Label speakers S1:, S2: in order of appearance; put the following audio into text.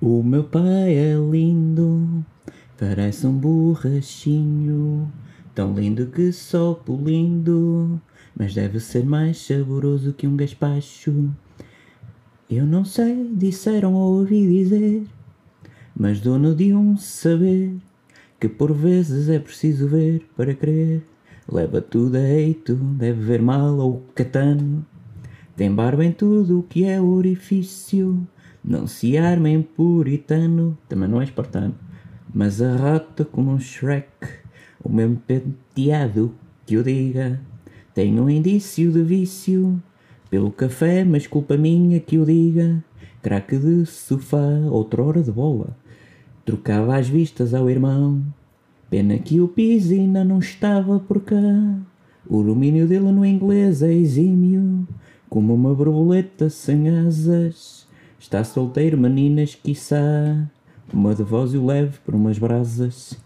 S1: O meu pai é lindo, parece um borrachinho, tão lindo que só polindo, mas deve ser mais saboroso que um gaspacho. Eu não sei, disseram ou ouvi dizer, mas dono de um saber, que por vezes é preciso ver para crer. Leva tudo a eito, deve ver mal ou catano. Tem barba em tudo o que é orifício. Não se arma em puritano, também não é espartano. Mas arrota como um Shrek, o mesmo penteado que o diga. Tem um indício de vício pelo café, mas culpa minha que o diga. Craque de sofá, outrora de bola. Trocava as vistas ao irmão. Pena que o Pisina não estava por cá. O domínio dele no inglês é exímio, como uma borboleta sem asas. Está solteiro, meninas, quiçá. Uma de voz o leve por umas brasas.